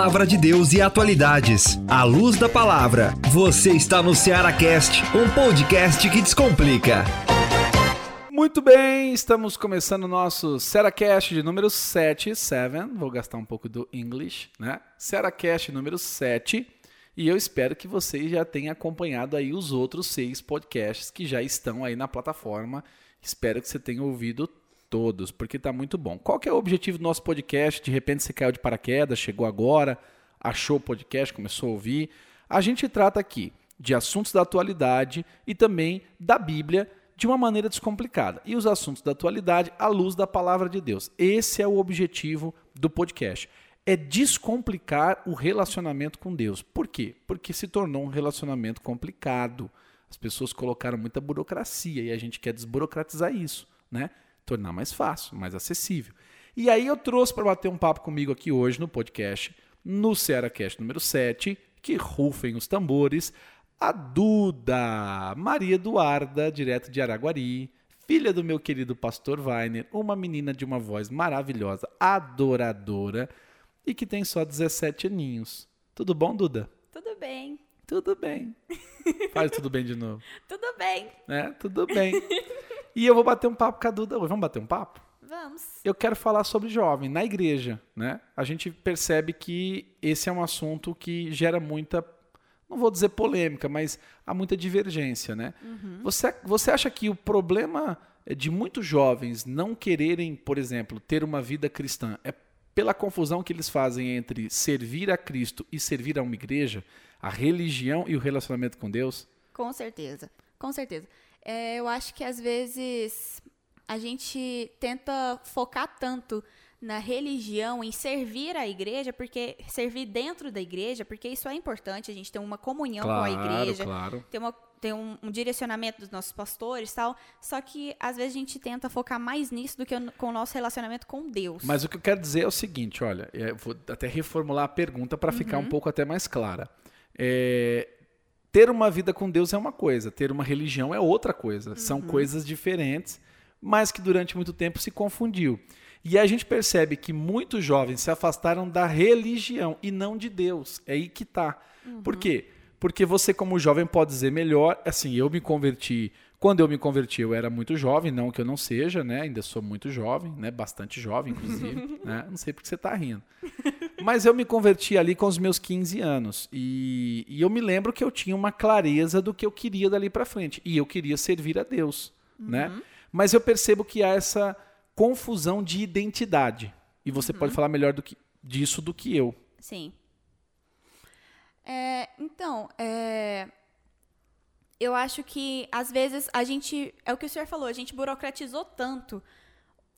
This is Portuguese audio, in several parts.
palavra de Deus e atualidades. À luz da palavra, você está no Ceará Cast, um podcast que descomplica. Muito bem, estamos começando o nosso Seracast de número 7, 7, vou gastar um pouco do English, né? Seracast número 7, e eu espero que vocês já tenham acompanhado aí os outros seis podcasts que já estão aí na plataforma. Espero que você tenha ouvido todos, porque está muito bom. Qual que é o objetivo do nosso podcast? De repente você caiu de paraquedas, chegou agora, achou o podcast, começou a ouvir. A gente trata aqui de assuntos da atualidade e também da Bíblia de uma maneira descomplicada. E os assuntos da atualidade à luz da palavra de Deus. Esse é o objetivo do podcast. É descomplicar o relacionamento com Deus. Por quê? Porque se tornou um relacionamento complicado. As pessoas colocaram muita burocracia e a gente quer desburocratizar isso, né? Tornar mais fácil, mais acessível. E aí eu trouxe para bater um papo comigo aqui hoje no podcast, no Cearacast número 7, que rufem os tambores, a Duda, Maria Eduarda, direto de Araguari, filha do meu querido pastor Weiner, uma menina de uma voz maravilhosa, adoradora e que tem só 17 aninhos. Tudo bom, Duda? Tudo bem. Tudo bem. Faz tudo bem de novo. Tudo bem. É, tudo bem. E eu vou bater um papo com a Duda hoje. Vamos bater um papo? Vamos. Eu quero falar sobre jovem na igreja, né? A gente percebe que esse é um assunto que gera muita não vou dizer polêmica, mas há muita divergência, né? Uhum. Você, você acha que o problema de muitos jovens não quererem, por exemplo, ter uma vida cristã é pela confusão que eles fazem entre servir a Cristo e servir a uma igreja, a religião e o relacionamento com Deus? Com certeza, com certeza. É, eu acho que às vezes a gente tenta focar tanto na religião, em servir a igreja, porque servir dentro da igreja, porque isso é importante, a gente tem uma comunhão claro, com a igreja, claro. tem, uma, tem um, um, direcionamento dos nossos pastores tal. Só que às vezes a gente tenta focar mais nisso do que com o nosso relacionamento com Deus. Mas o que eu quero dizer é o seguinte: olha, eu vou até reformular a pergunta para uhum. ficar um pouco até mais clara. É, ter uma vida com Deus é uma coisa, ter uma religião é outra coisa. Uhum. São coisas diferentes, mas que durante muito tempo se confundiu. E a gente percebe que muitos jovens se afastaram da religião e não de Deus. É aí que tá. Uhum. Por quê? Porque você, como jovem, pode dizer melhor. Assim, eu me converti. Quando eu me converti, eu era muito jovem, não que eu não seja, né? Ainda sou muito jovem, né? Bastante jovem, inclusive. né? Não sei porque você está rindo. Mas eu me converti ali com os meus 15 anos. E, e, eu me lembro que eu tinha uma clareza do que eu queria dali para frente. E eu queria servir a Deus, né? uhum. né? Mas eu percebo que há essa confusão de identidade. E você uhum. pode falar melhor do que, disso do que eu. Sim. É, então, é, eu acho que às vezes a gente. É o que o senhor falou, a gente burocratizou tanto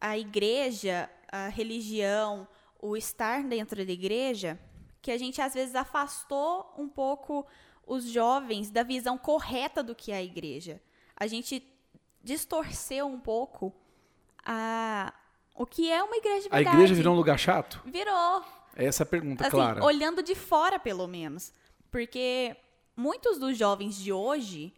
a igreja, a religião, o estar dentro da igreja, que a gente às vezes afastou um pouco os jovens da visão correta do que é a igreja. A gente distorceu um pouco a, o que é uma igreja de verdade. A igreja virou um lugar chato? Virou. Essa é a pergunta, assim, clara. Olhando de fora, pelo menos. Porque muitos dos jovens de hoje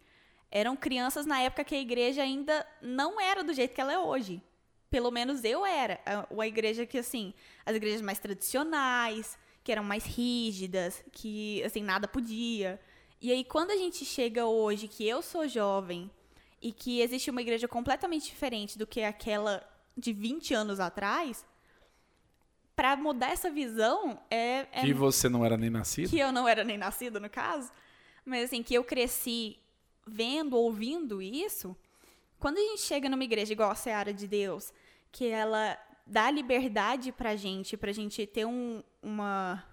eram crianças na época que a igreja ainda não era do jeito que ela é hoje. Pelo menos eu era. Uma igreja que, assim, as igrejas mais tradicionais, que eram mais rígidas, que, assim, nada podia. E aí, quando a gente chega hoje, que eu sou jovem, e que existe uma igreja completamente diferente do que aquela de 20 anos atrás, para mudar essa visão é, é, Que você não era nem nascido? Que eu não era nem nascida, no caso. Mas assim, que eu cresci vendo, ouvindo isso. Quando a gente chega numa igreja igual a Seara de Deus, que ela dá liberdade pra gente, pra gente ter um, uma,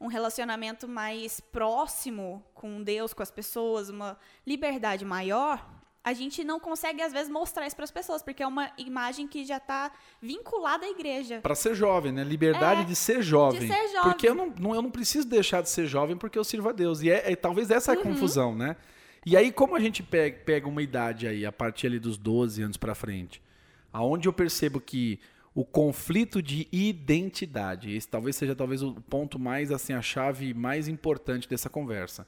um relacionamento mais próximo com Deus, com as pessoas, uma liberdade maior, a gente não consegue às vezes mostrar isso para as pessoas, porque é uma imagem que já está vinculada à igreja. Para ser jovem, né? Liberdade é, de ser jovem. De ser jovem. Porque eu não, não, eu não preciso deixar de ser jovem porque eu sirvo a Deus. E é, é talvez essa é a uhum. confusão, né? E aí, como a gente pega, pega uma idade aí, a partir ali dos 12 anos para frente, aonde eu percebo que o conflito de identidade, esse talvez seja talvez o ponto mais assim a chave mais importante dessa conversa.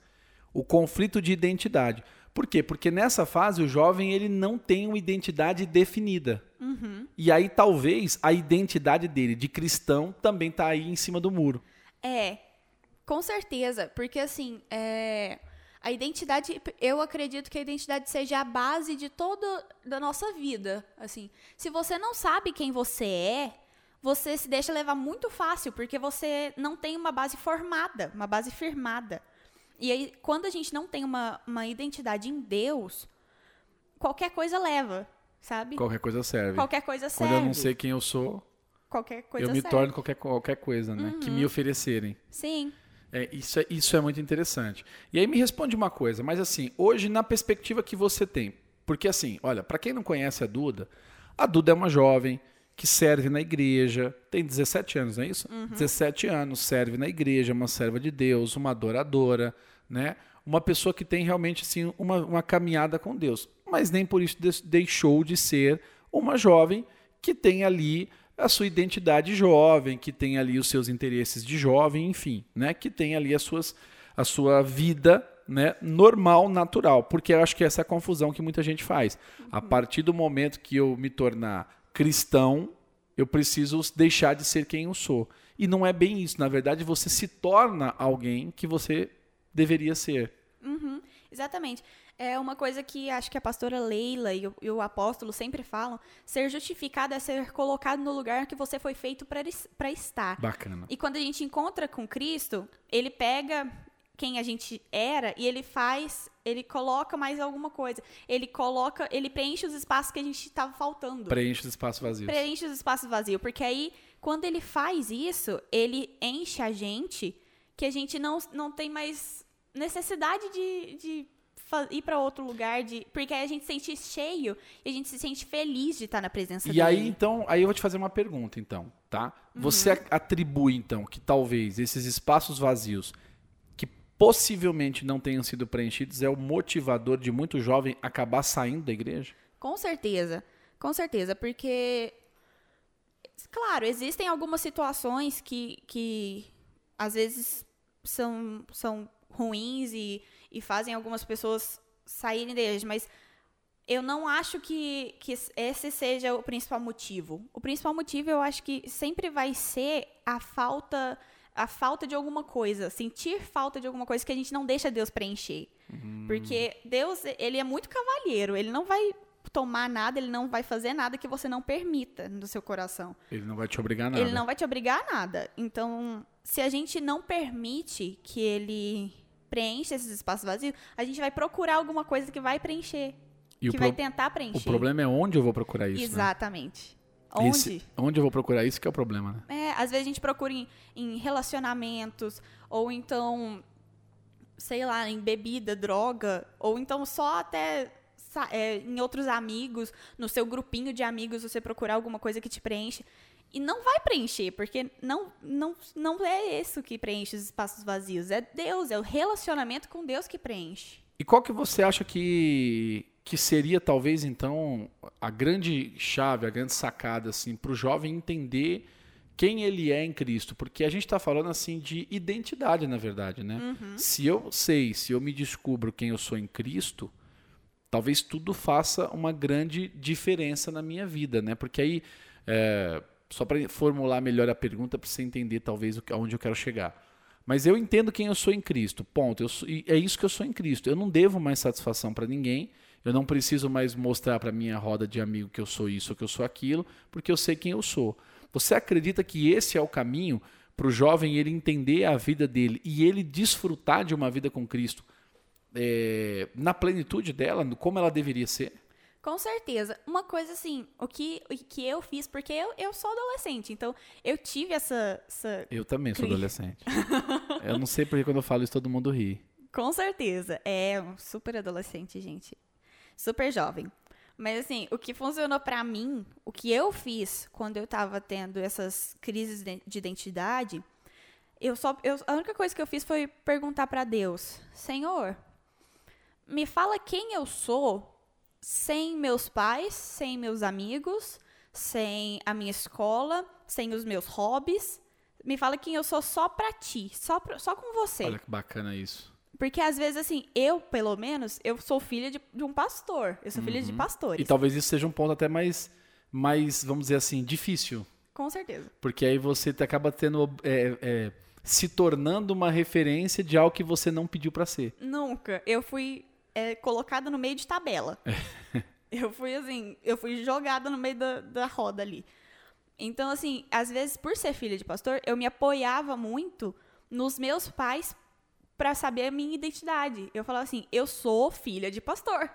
O conflito de identidade. Por quê? Porque nessa fase o jovem ele não tem uma identidade definida. Uhum. E aí talvez a identidade dele de cristão também está aí em cima do muro. É, com certeza, porque assim, é, a identidade, eu acredito que a identidade seja a base de toda da nossa vida, assim. Se você não sabe quem você é, você se deixa levar muito fácil, porque você não tem uma base formada, uma base firmada. E aí, quando a gente não tem uma, uma identidade em Deus, qualquer coisa leva, sabe? Qualquer coisa serve. Qualquer coisa serve. Quando eu não sei quem eu sou, qualquer coisa eu me serve. torno qualquer, qualquer coisa, né? Que me oferecerem. Sim. É, isso, é, isso é muito interessante. E aí me responde uma coisa, mas assim, hoje na perspectiva que você tem, porque assim, olha, para quem não conhece a Duda, a Duda é uma jovem que serve na igreja, tem 17 anos, não é isso? 17 anos, serve na igreja, uma serva de Deus, uma adoradora, né? Uma pessoa que tem realmente assim uma, uma caminhada com Deus, mas nem por isso deixou de ser uma jovem que tem ali a sua identidade jovem, que tem ali os seus interesses de jovem, enfim, né? Que tem ali as suas, a sua vida né, normal, natural. Porque eu acho que essa é a confusão que muita gente faz. A partir do momento que eu me tornar cristão, eu preciso deixar de ser quem eu sou. E não é bem isso. Na verdade, você se torna alguém que você deveria ser. Uhum, exatamente. É uma coisa que acho que a pastora Leila e o, e o apóstolo sempre falam: ser justificado é ser colocado no lugar que você foi feito para estar. Bacana. E quando a gente encontra com Cristo, ele pega quem a gente era e ele faz, ele coloca mais alguma coisa. Ele coloca, ele preenche os espaços que a gente estava faltando. Preenche os espaços vazios. Preenche os espaços vazios, porque aí quando ele faz isso, ele enche a gente que a gente não, não tem mais necessidade de, de ir para outro lugar, de porque aí a gente se sente cheio e a gente se sente feliz de estar na presença E dele. aí, então, aí eu vou te fazer uma pergunta, então, tá? Você Uhum. atribui, então, que talvez esses espaços vazios possivelmente não tenham sido preenchidos é o motivador de muito jovem acabar saindo da igreja? Com certeza, com certeza, porque, claro, existem algumas situações que, que às vezes são, são ruins e, e fazem algumas pessoas saírem da igreja, mas eu não acho que, que esse seja o principal motivo. O principal motivo eu acho que sempre vai ser a falta a falta de alguma coisa, sentir falta de alguma coisa que a gente não deixa Deus preencher. Porque Deus, ele é muito cavalheiro, ele não vai tomar nada, ele não vai fazer nada que você não permita no seu coração. Ele não vai te obrigar a nada. Ele não vai te obrigar a nada. Então, se a gente não permite que ele preencha esses espaços vazios, a gente vai procurar alguma coisa que vai preencher. E que vai tentar preencher. O problema é onde eu vou procurar isso. né? Onde? Esse- onde eu vou procurar isso que é o problema, né? É, às vezes a gente procura em, em relacionamentos, ou então, sei lá, em bebida, droga, ou então só até é, em outros amigos, no seu grupinho de amigos, você procurar alguma coisa que te preenche. E não vai preencher, porque não, não, não é isso que preenche os espaços vazios. É Deus, é o relacionamento com Deus que preenche. E qual que você acha que, que seria, talvez, então, a grande chave, a grande sacada, assim, para o jovem entender quem ele é em Cristo? Porque a gente está falando, assim, de identidade, na verdade, né? Se eu sei, se eu me descubro quem eu sou em Cristo, talvez tudo faça uma grande diferença na minha vida, né? Porque aí, é, só para formular melhor a pergunta, para você entender, talvez, aonde eu quero chegar. Mas eu entendo quem eu sou em Cristo. Ponto. Eu sou- é isso que eu sou em Cristo. Eu não devo mais satisfação para ninguém. Eu não preciso mais mostrar para minha roda de amigo que eu sou isso ou que eu sou aquilo, porque eu sei quem eu sou. Você acredita que esse é o caminho para o jovem ele entender a vida dele e ele desfrutar de uma vida com Cristo é, na plenitude dela, como ela deveria ser? Com certeza. Uma coisa assim, o que, o que eu fiz, porque eu, eu sou adolescente, então eu tive essa, essa Eu também sou adolescente. eu não sei porque quando eu falo isso todo mundo ri. Com certeza. É um super adolescente, gente. Super jovem. Mas assim, o que funcionou pra mim, o que eu fiz quando eu tava tendo essas crises de de identidade, eu só eu, a única coisa que eu fiz foi perguntar pra Deus: "Senhor, me fala quem eu sou sem meus pais, sem meus amigos, sem a minha escola, sem os meus hobbies. Me fala quem eu sou só pra ti, só pra- só com você." Olha que bacana isso. Porque às vezes, assim, eu, pelo menos, eu sou filha de, de um pastor. Eu sou filha de E pastores. talvez isso seja um ponto até mais, mais vamos dizer assim, difícil. Com certeza. Porque aí você acaba tendo é, é, se tornando uma referência de algo que você não pediu para ser. Nunca. Eu fui é, colocada no meio de tabela. eu fui assim, eu fui jogada no meio da, da roda ali. Então, assim, às vezes, por ser filha de pastor, eu me apoiava muito nos meus pais para saber a minha identidade. Eu falava assim, eu sou filha de pastor.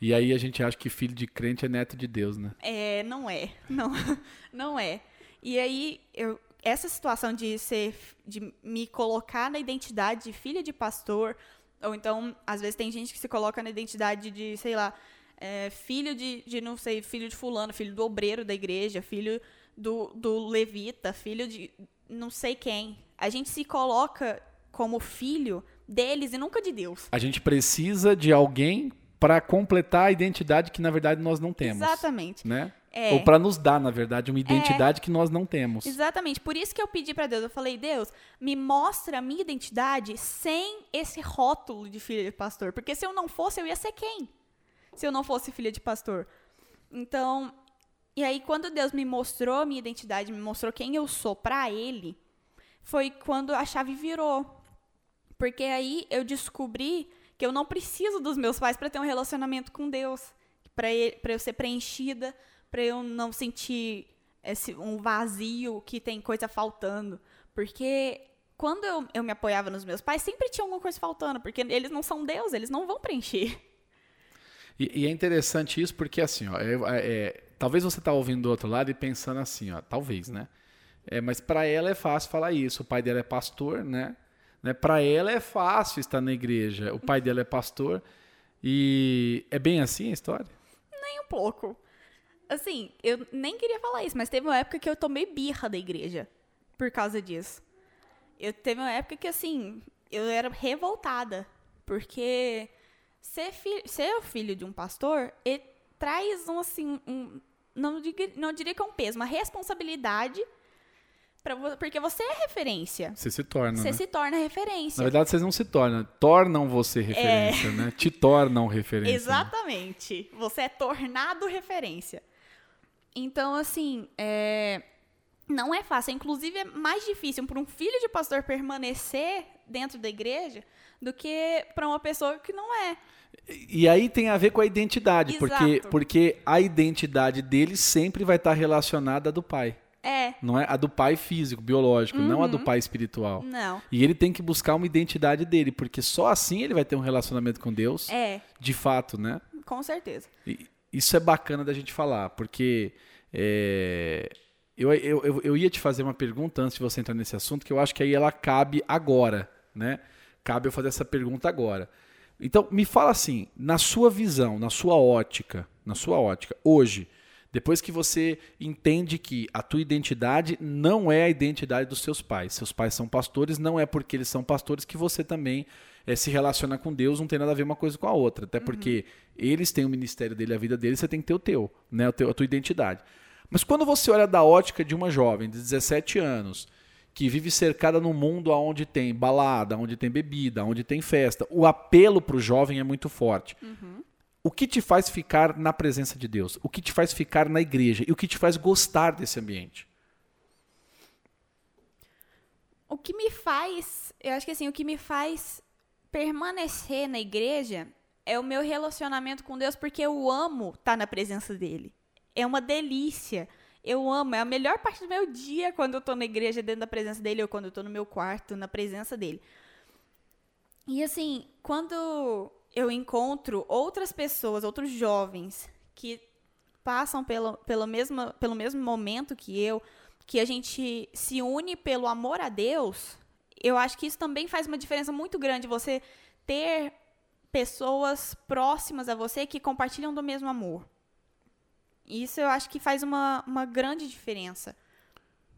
E aí a gente acha que filho de crente é neto de Deus, né? É, não é. Não, não é. E aí, eu, essa situação de ser, de me colocar na identidade de filha de pastor, ou então, às vezes tem gente que se coloca na identidade de, sei lá, é, filho de, de, não sei, filho de fulano, filho do obreiro da igreja, filho do, do levita, filho de não sei quem. A gente se coloca como filho deles e nunca de Deus. A gente precisa de alguém para completar a identidade que na verdade nós não temos. Exatamente. Né? É. Ou para nos dar, na verdade, uma identidade é. que nós não temos. Exatamente. Por isso que eu pedi para Deus, eu falei: "Deus, me mostra a minha identidade sem esse rótulo de filha de pastor, porque se eu não fosse, eu ia ser quem? Se eu não fosse filha de pastor". Então, e aí quando Deus me mostrou a minha identidade, me mostrou quem eu sou para ele, foi quando a chave virou. Porque aí eu descobri que eu não preciso dos meus pais para ter um relacionamento com Deus, para eu ser preenchida, para eu não sentir esse, um vazio que tem coisa faltando. Porque quando eu, eu me apoiava nos meus pais, sempre tinha alguma coisa faltando, porque eles não são Deus, eles não vão preencher. E, e é interessante isso porque, assim, ó, é, é, talvez você tá ouvindo do outro lado e pensando assim, ó, talvez, né? É, mas para ela é fácil falar isso. O pai dela é pastor, né? Né? Para ela é fácil estar na igreja. O pai dela é pastor. E é bem assim a história? Nem um pouco. Assim, eu nem queria falar isso, mas teve uma época que eu tomei birra da igreja por causa disso. Eu teve uma época que, assim, eu era revoltada. Porque ser, fi ser filho de um pastor, ele traz um, assim, um, não, não diria que é um peso, uma responsabilidade Pra, porque você é referência. Você se torna. Você né? se torna referência. Na verdade, vocês não se tornam, tornam você referência, é... né? Te tornam referência. Né? Exatamente. Né? Você é tornado referência. Então, assim, é... não é fácil. Inclusive, é mais difícil para um filho de pastor permanecer dentro da igreja do que para uma pessoa que não é. E aí tem a ver com a identidade, porque, porque a identidade dele sempre vai estar relacionada à do pai. É. Não é a do pai físico, biológico, uhum. não a do uhum. pai espiritual. Não. E ele tem que buscar uma identidade dele, porque só assim ele vai ter um relacionamento com Deus. É. De fato, né? Com certeza. E isso é bacana da gente falar, porque é, eu, eu, eu, eu ia te fazer uma pergunta antes de você entrar nesse assunto, que eu acho que aí ela cabe agora, né? Cabe eu fazer essa pergunta agora. Então, me fala assim, na sua visão, na sua ótica, na sua ótica, hoje, depois que você entende que a tua identidade não é a identidade dos seus pais. Seus pais são pastores, não é porque eles são pastores que você também é, se relaciona com Deus, não tem nada a ver uma coisa com a outra. Até porque uhum. eles têm o ministério dele, a vida deles, você tem que ter o teu, né, o teu, a tua identidade. Mas quando você olha da ótica de uma jovem de 17 anos, que vive cercada num mundo onde tem balada, onde tem bebida, onde tem festa, o apelo para o jovem é muito forte. Uhum. O que te faz ficar na presença de Deus? O que te faz ficar na igreja? E o que te faz gostar desse ambiente? O que me faz, eu acho que assim, o que me faz permanecer na igreja é o meu relacionamento com Deus, porque eu amo estar na presença dele. É uma delícia. Eu amo, é a melhor parte do meu dia quando eu estou na igreja, dentro da presença dele, ou quando eu estou no meu quarto, na presença dele. E assim, quando eu encontro outras pessoas, outros jovens que passam pelo, pelo, mesmo, pelo mesmo momento que eu, que a gente se une pelo amor a Deus, eu acho que isso também faz uma diferença muito grande. Você ter pessoas próximas a você que compartilham do mesmo amor. Isso eu acho que faz uma, uma grande diferença.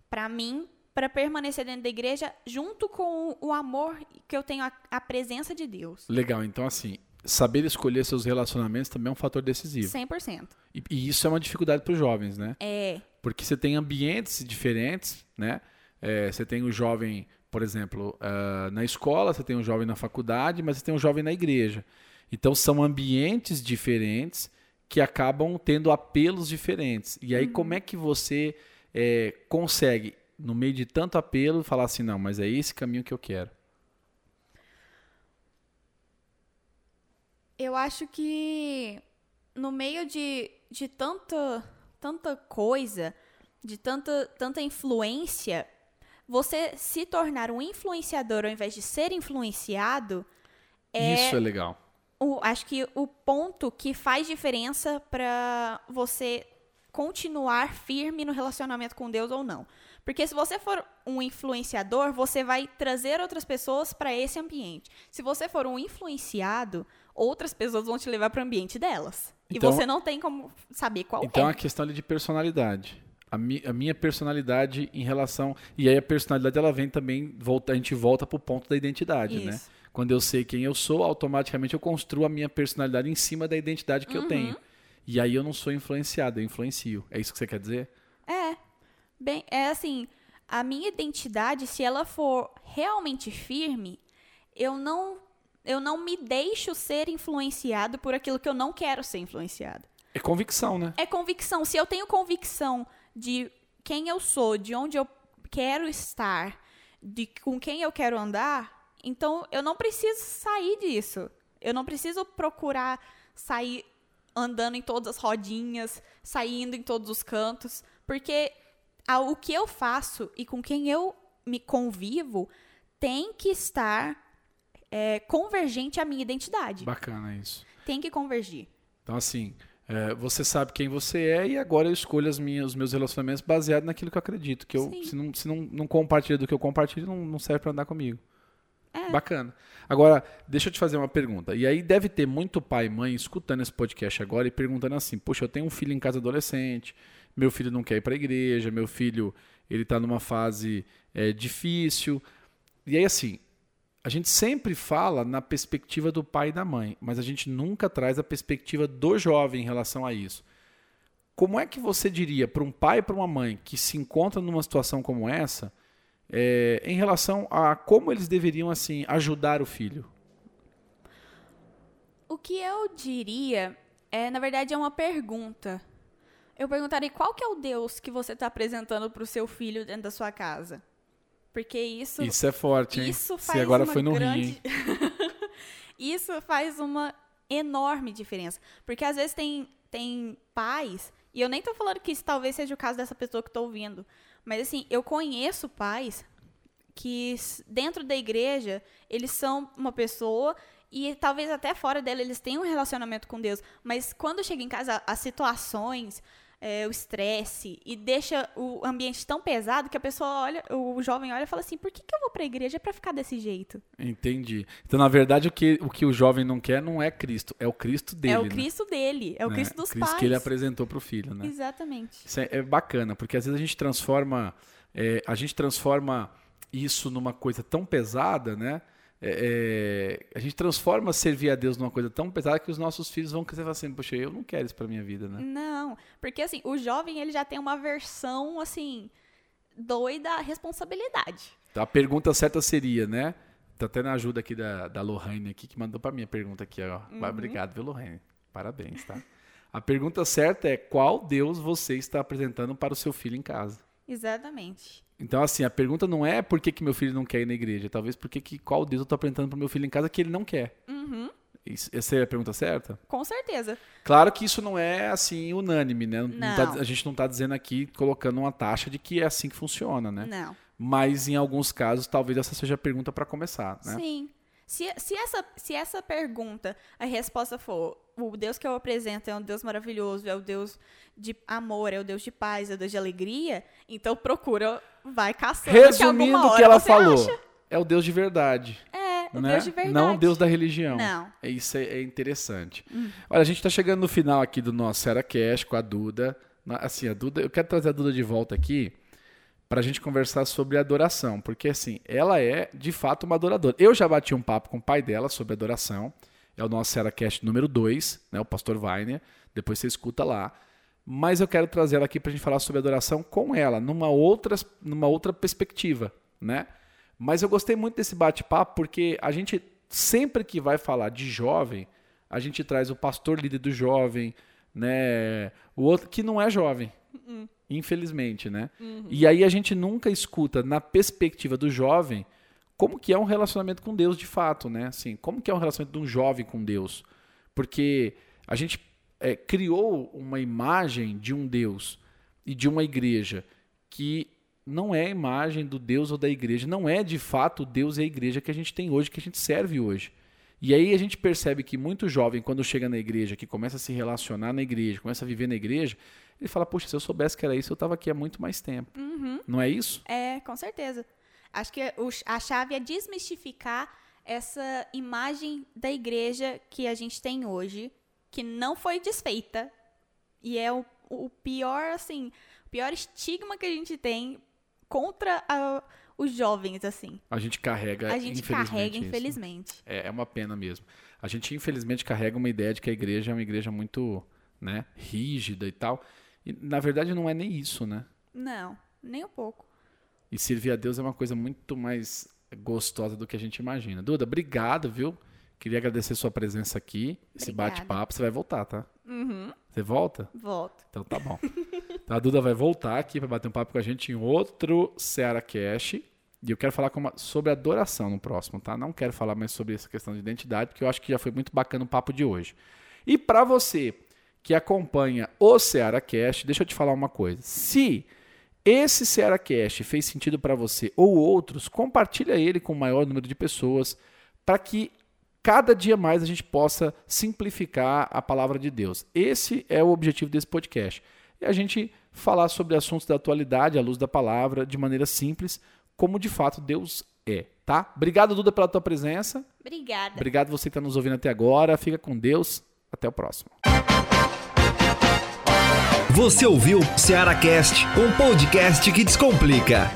Para mim, para permanecer dentro da igreja, junto com o amor que eu tenho à presença de Deus. Legal, então assim, saber escolher seus relacionamentos também é um fator decisivo. 100%. E, e isso é uma dificuldade para os jovens, né? É. Porque você tem ambientes diferentes, né? É, você tem o um jovem, por exemplo, uh, na escola, você tem um jovem na faculdade, mas você tem um jovem na igreja. Então são ambientes diferentes que acabam tendo apelos diferentes. E aí, uhum. como é que você é, consegue no meio de tanto apelo, falar assim, não, mas é esse caminho que eu quero? Eu acho que no meio de, de tanta, tanta coisa, de tanta, tanta influência, você se tornar um influenciador ao invés de ser influenciado é, Isso é legal. o, acho que o ponto que faz diferença para você continuar firme no relacionamento com Deus ou não. Porque se você for um influenciador, você vai trazer outras pessoas para esse ambiente. Se você for um influenciado, outras pessoas vão te levar para o ambiente delas. Então- e você não tem como saber qual Então é é. a questão ali de personalidade. A, mi- a minha personalidade em relação. E aí a personalidade ela vem também. Volta, a gente volta pro ponto da identidade, né? Isso. Quando eu sei quem eu sou, automaticamente eu construo a minha personalidade em cima da identidade que eu Uhum. tenho. E aí eu não sou influenciado, eu influencio. É isso que você quer dizer? É. Bem, é assim, a minha identidade, se ela for realmente firme, eu não eu não me deixo ser influenciado por aquilo que eu não quero ser influenciado. É convicção, né? É convicção. Se eu tenho convicção de quem eu sou, de onde eu quero estar, de com quem eu quero andar, então eu não preciso sair disso. Eu não preciso procurar sair andando em todas as rodinhas, saindo em todos os cantos, porque o que eu faço e com quem eu me convivo tem que estar é, convergente à minha identidade. Bacana isso. Tem que convergir. Então, assim, é, você sabe quem você é e agora eu escolho as minhas, os meus relacionamentos baseado naquilo que eu acredito. Que eu, Sim. se não, se não, não compartilha do que eu compartilho, não, não serve para andar comigo. É. Bacana. Agora, deixa eu te fazer uma pergunta. E aí deve ter muito pai e mãe escutando esse podcast agora e perguntando assim: Poxa, eu tenho um filho em casa adolescente, meu filho não quer ir para a igreja, meu filho ele está numa fase é, difícil. E aí, assim, a gente sempre fala na perspectiva do pai e da mãe, mas a gente nunca traz a perspectiva do jovem em relação a isso. Como é que você diria para um pai e para uma mãe que se encontra numa situação como essa, é, em relação a como eles deveriam assim ajudar o filho? O que eu diria é, na verdade, é uma pergunta. Eu perguntaria qual que é o Deus que você está apresentando para o seu filho dentro da sua casa. Porque isso, Isso é forte, hein? isso Se faz agora uma foi no grande... rim. isso faz uma enorme diferença. Porque às vezes tem, tem pais, e eu nem tô falando que isso talvez seja o caso dessa pessoa que tô ouvindo, mas assim, eu conheço pais que dentro da igreja, eles são uma pessoa e talvez até fora dela eles tenham um relacionamento com Deus, mas quando chega em casa as situações, é, o estresse e deixa o ambiente tão pesado que a pessoa olha, o jovem olha e fala assim: "Por que, que eu vou pra igreja pra ficar desse jeito?" Entendi. Então, na verdade, o que, o que o jovem não quer não é Cristo, é o Cristo dele. é o né? Cristo dele, é o Né? Cristo dos Cristo pais. que ele apresentou para o filho, né? Exatamente. Isso é, é bacana, porque às vezes a gente transforma, é, a gente transforma isso numa coisa tão pesada, né? É, é, a gente transforma servir a Deus numa coisa tão pesada que os nossos filhos vão crescer e falar assim, poxa, eu não quero isso pra minha vida, né? Não, porque assim, o jovem ele já tem uma versão assim doida à responsabilidade. Então, a pergunta certa seria, né? Tá até na ajuda aqui da, da Lohane aqui, que mandou pra mim a pergunta aqui, ó. Vai, Obrigado, viu, Lohane? Parabéns, tá? A pergunta certa é qual Deus você está apresentando para o seu filho em casa? Exatamente. Então, assim, a pergunta não é por que, que meu filho não quer ir na igreja, talvez porque que, qual Deus eu tô apresentando pro meu filho em casa que ele não quer. Uhum, Isso- essa é a pergunta certa? com certeza. Claro que isso não é, assim, unânime, né? Não tá- Não. a gente não tá dizendo aqui, colocando uma taxa de que é assim que funciona, né? Não. Mas, em alguns casos, talvez essa seja a pergunta para começar, né? Sim. Se, se, essa, se essa pergunta, a resposta for o Deus que eu apresento é um Deus maravilhoso, é o Deus de amor, é o Deus de paz, é o Deus de alegria, então procura, vai caçando Resumindo o que ela falou, acha. é o Deus de verdade. É, o né? Deus de verdade. Não o Deus da religião. Não. É Isso é, é interessante. Hum. Olha, a gente está chegando no final aqui do nosso Será Cash com a Duda. Assim, a Duda, eu quero trazer a Duda de volta aqui para a gente conversar sobre adoração, porque assim, ela é de fato uma adoradora. Eu já bati um papo com o pai dela sobre adoração. É o nosso Será Cash número 2, né, o pastor Weiner. Depois você escuta lá. Mas eu quero trazer ela aqui para a gente falar sobre adoração com ela, numa outra, numa outra perspectiva, né? Mas eu gostei muito desse bate-papo porque a gente sempre que vai falar de jovem, a gente traz o pastor líder do jovem, né? O outro que não é jovem, Infelizmente, né? E aí a gente nunca escuta na perspectiva do jovem como que é um relacionamento com Deus de fato, né? Assim, como que é um relacionamento de um jovem com Deus? Porque a gente é, criou uma imagem de um Deus e de uma igreja que não é a imagem do Deus ou da igreja, não é de fato o Deus e a igreja que a gente tem hoje, que a gente serve hoje. E aí a gente percebe que muito jovem, quando chega na igreja, que começa a se relacionar na igreja, começa a viver na igreja, ele fala, poxa, se eu soubesse que era isso, eu estava aqui há muito mais tempo. Não é isso? É, com certeza. Acho que a chave é desmistificar essa imagem da igreja que a gente tem hoje, que não foi desfeita. E é o, o pior, assim, o pior estigma que a gente tem contra a- os jovens, assim. A gente carrega, A gente infelizmente, carrega, isso. infelizmente. É, é uma pena mesmo. A gente, infelizmente, carrega uma ideia de que a igreja é uma igreja muito né, rígida e tal. E, na verdade, não é nem isso, né? Não, nem um pouco. E servir a Deus é uma coisa muito mais gostosa do que a gente imagina. Duda, obrigado, viu? Queria agradecer sua presença aqui, esse Obrigada. bate-papo. Você vai voltar, tá? Uhum, Você volta? volto. Então tá bom. Então, a Duda vai voltar aqui para bater um papo com a gente em outro Seara Cash. E eu quero falar com uma- sobre adoração no próximo, tá? Não quero falar mais sobre essa questão de identidade, porque eu acho que já foi muito bacana o papo de hoje. E para você que acompanha o Seara Cash, deixa eu te falar uma coisa. Se esse Seara Cash fez sentido para você ou outros, compartilha ele com o maior número de pessoas para que cada dia mais a gente possa simplificar a palavra de Deus. Esse é o objetivo desse podcast. É a gente falar sobre assuntos da atualidade, à luz da palavra, de maneira simples, como de fato Deus é, tá? Obrigado, Duda, pela tua presença. Obrigada. Obrigado você que está nos ouvindo até agora. Fica com Deus. Até o próximo. Você ouviu Ceará Cast, um podcast que descomplica.